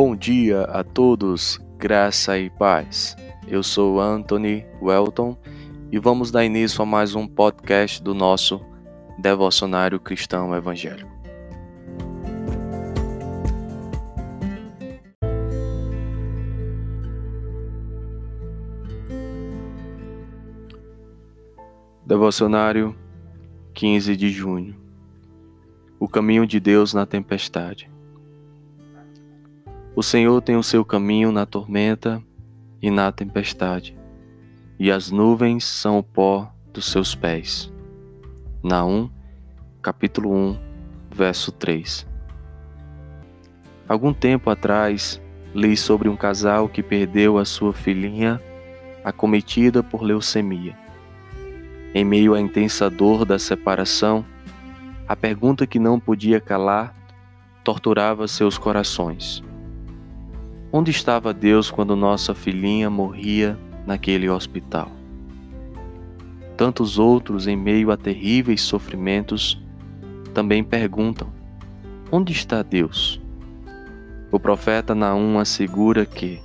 Bom dia a todos, graça e paz. Eu sou Anthony Welton e vamos dar início a mais um podcast do nosso Devocionário Cristão Evangélico. Devocionário 15 de junho O caminho de Deus na tempestade. O Senhor tem o seu caminho na tormenta e na tempestade, e as nuvens são o pó dos seus pés. Naum, capítulo 1, verso 3. Algum tempo atrás, li sobre um casal que perdeu a sua filhinha acometida por leucemia. Em meio à intensa dor da separação, a pergunta que não podia calar torturava seus corações. Onde estava Deus quando nossa filhinha morria naquele hospital? Tantos outros, em meio a terríveis sofrimentos, também perguntam: Onde está Deus? O profeta Naum assegura que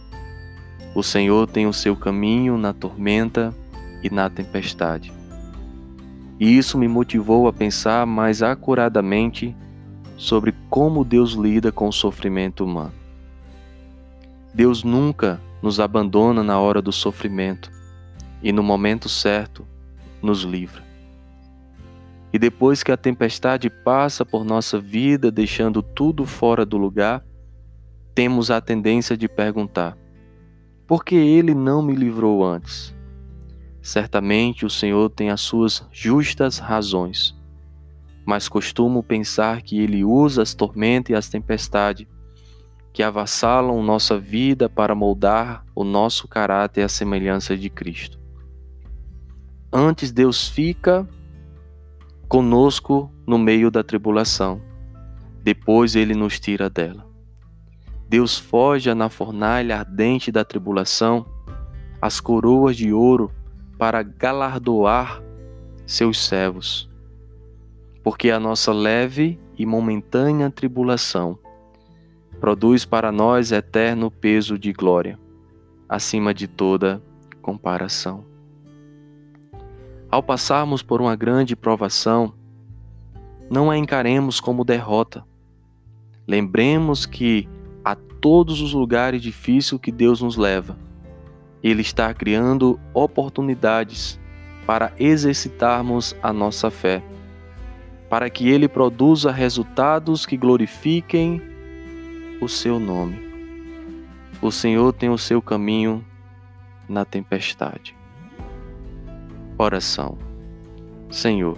o Senhor tem o seu caminho na tormenta e na tempestade. E isso me motivou a pensar mais acuradamente sobre como Deus lida com o sofrimento humano. Deus nunca nos abandona na hora do sofrimento e no momento certo nos livra. E depois que a tempestade passa por nossa vida, deixando tudo fora do lugar, temos a tendência de perguntar: por que ele não me livrou antes? Certamente o Senhor tem as suas justas razões, mas costumo pensar que ele usa as tormentas e as tempestades que avassalam nossa vida para moldar o nosso caráter à semelhança de Cristo. Antes, Deus fica conosco no meio da tribulação, depois ele nos tira dela. Deus foge na fornalha ardente da tribulação as coroas de ouro para galardoar seus servos. Porque a nossa leve e momentânea tribulação produz para nós eterno peso de glória, acima de toda comparação. Ao passarmos por uma grande provação, não a encaremos como derrota. Lembremos que a todos os lugares difíceis que Deus nos leva, Ele está criando oportunidades para exercitarmos a nossa fé, para que Ele produza resultados que glorifiquem o seu nome. O Senhor tem o seu caminho na tempestade. Oração. Senhor,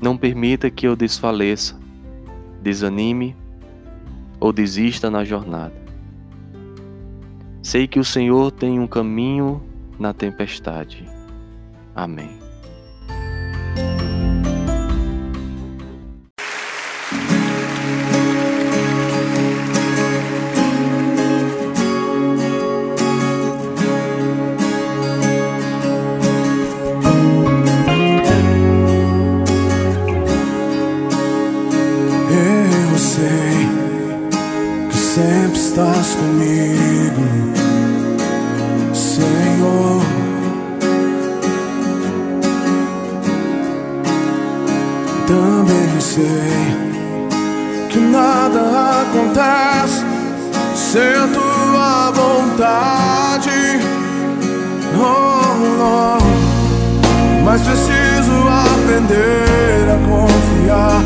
não permita que eu desfaleça, desanime ou desista na jornada. Sei que o Senhor tem um caminho na tempestade. Amém. Estás comigo, Senhor. Também sei que nada acontece sem tua vontade. Oh, oh. Mas preciso aprender a confiar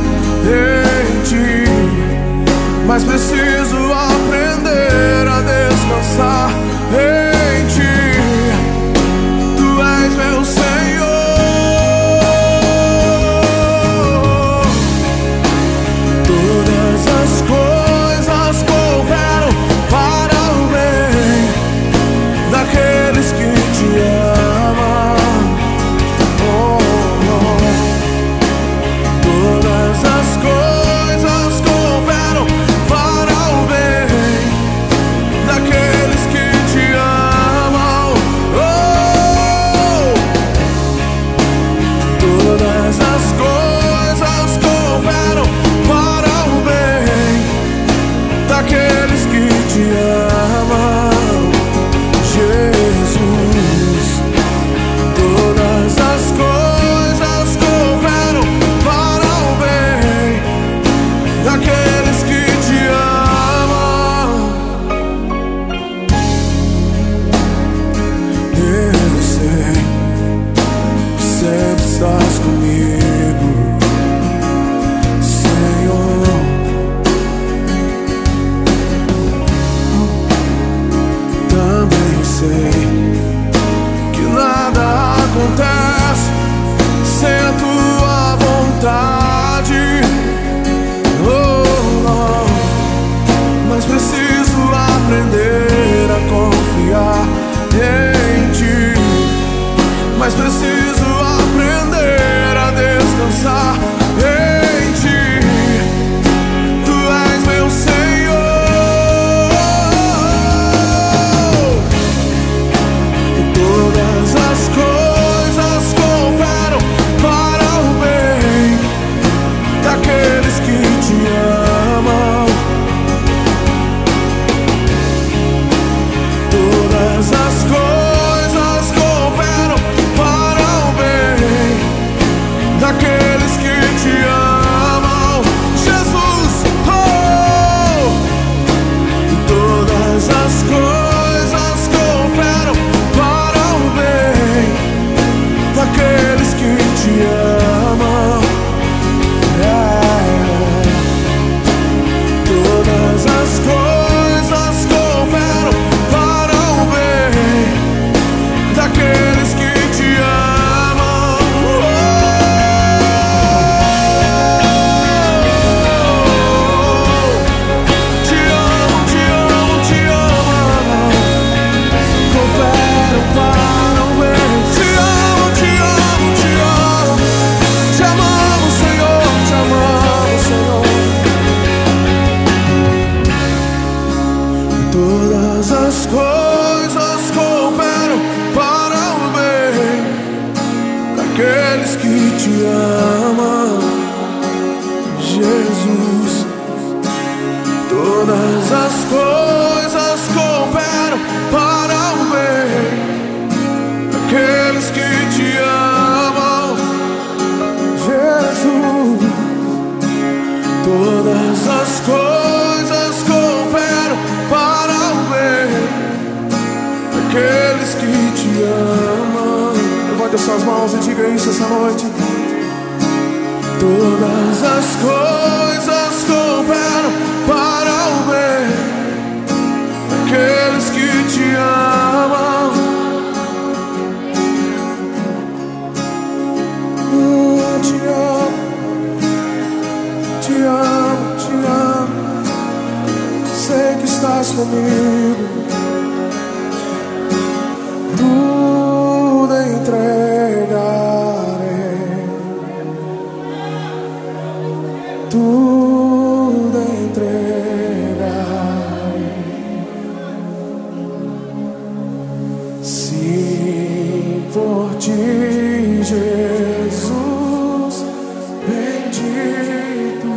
em ti. Mas preciso aprender a mais preciso. aqueles que te amam, Jesus. Todas as coisas cooperam para o bem daqueles que te amam, Jesus. Todas as coisas Levante as suas mãos e diga isso essa noite. Todas as coisas Jesus, bendito,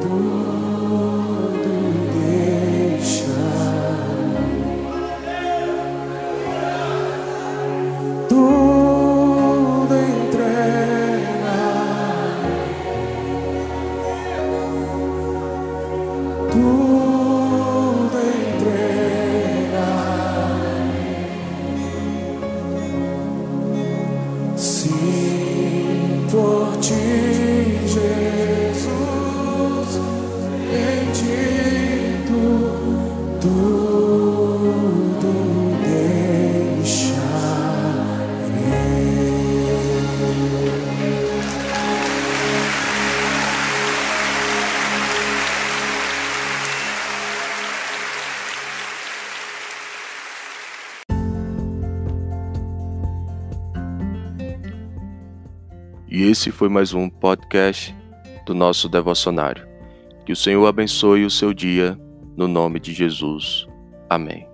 tudo deixarei. Tudo entregarei. tudo E esse foi mais um podcast do nosso devocionário. Que o Senhor abençoe o seu dia, no nome de Jesus. Amém.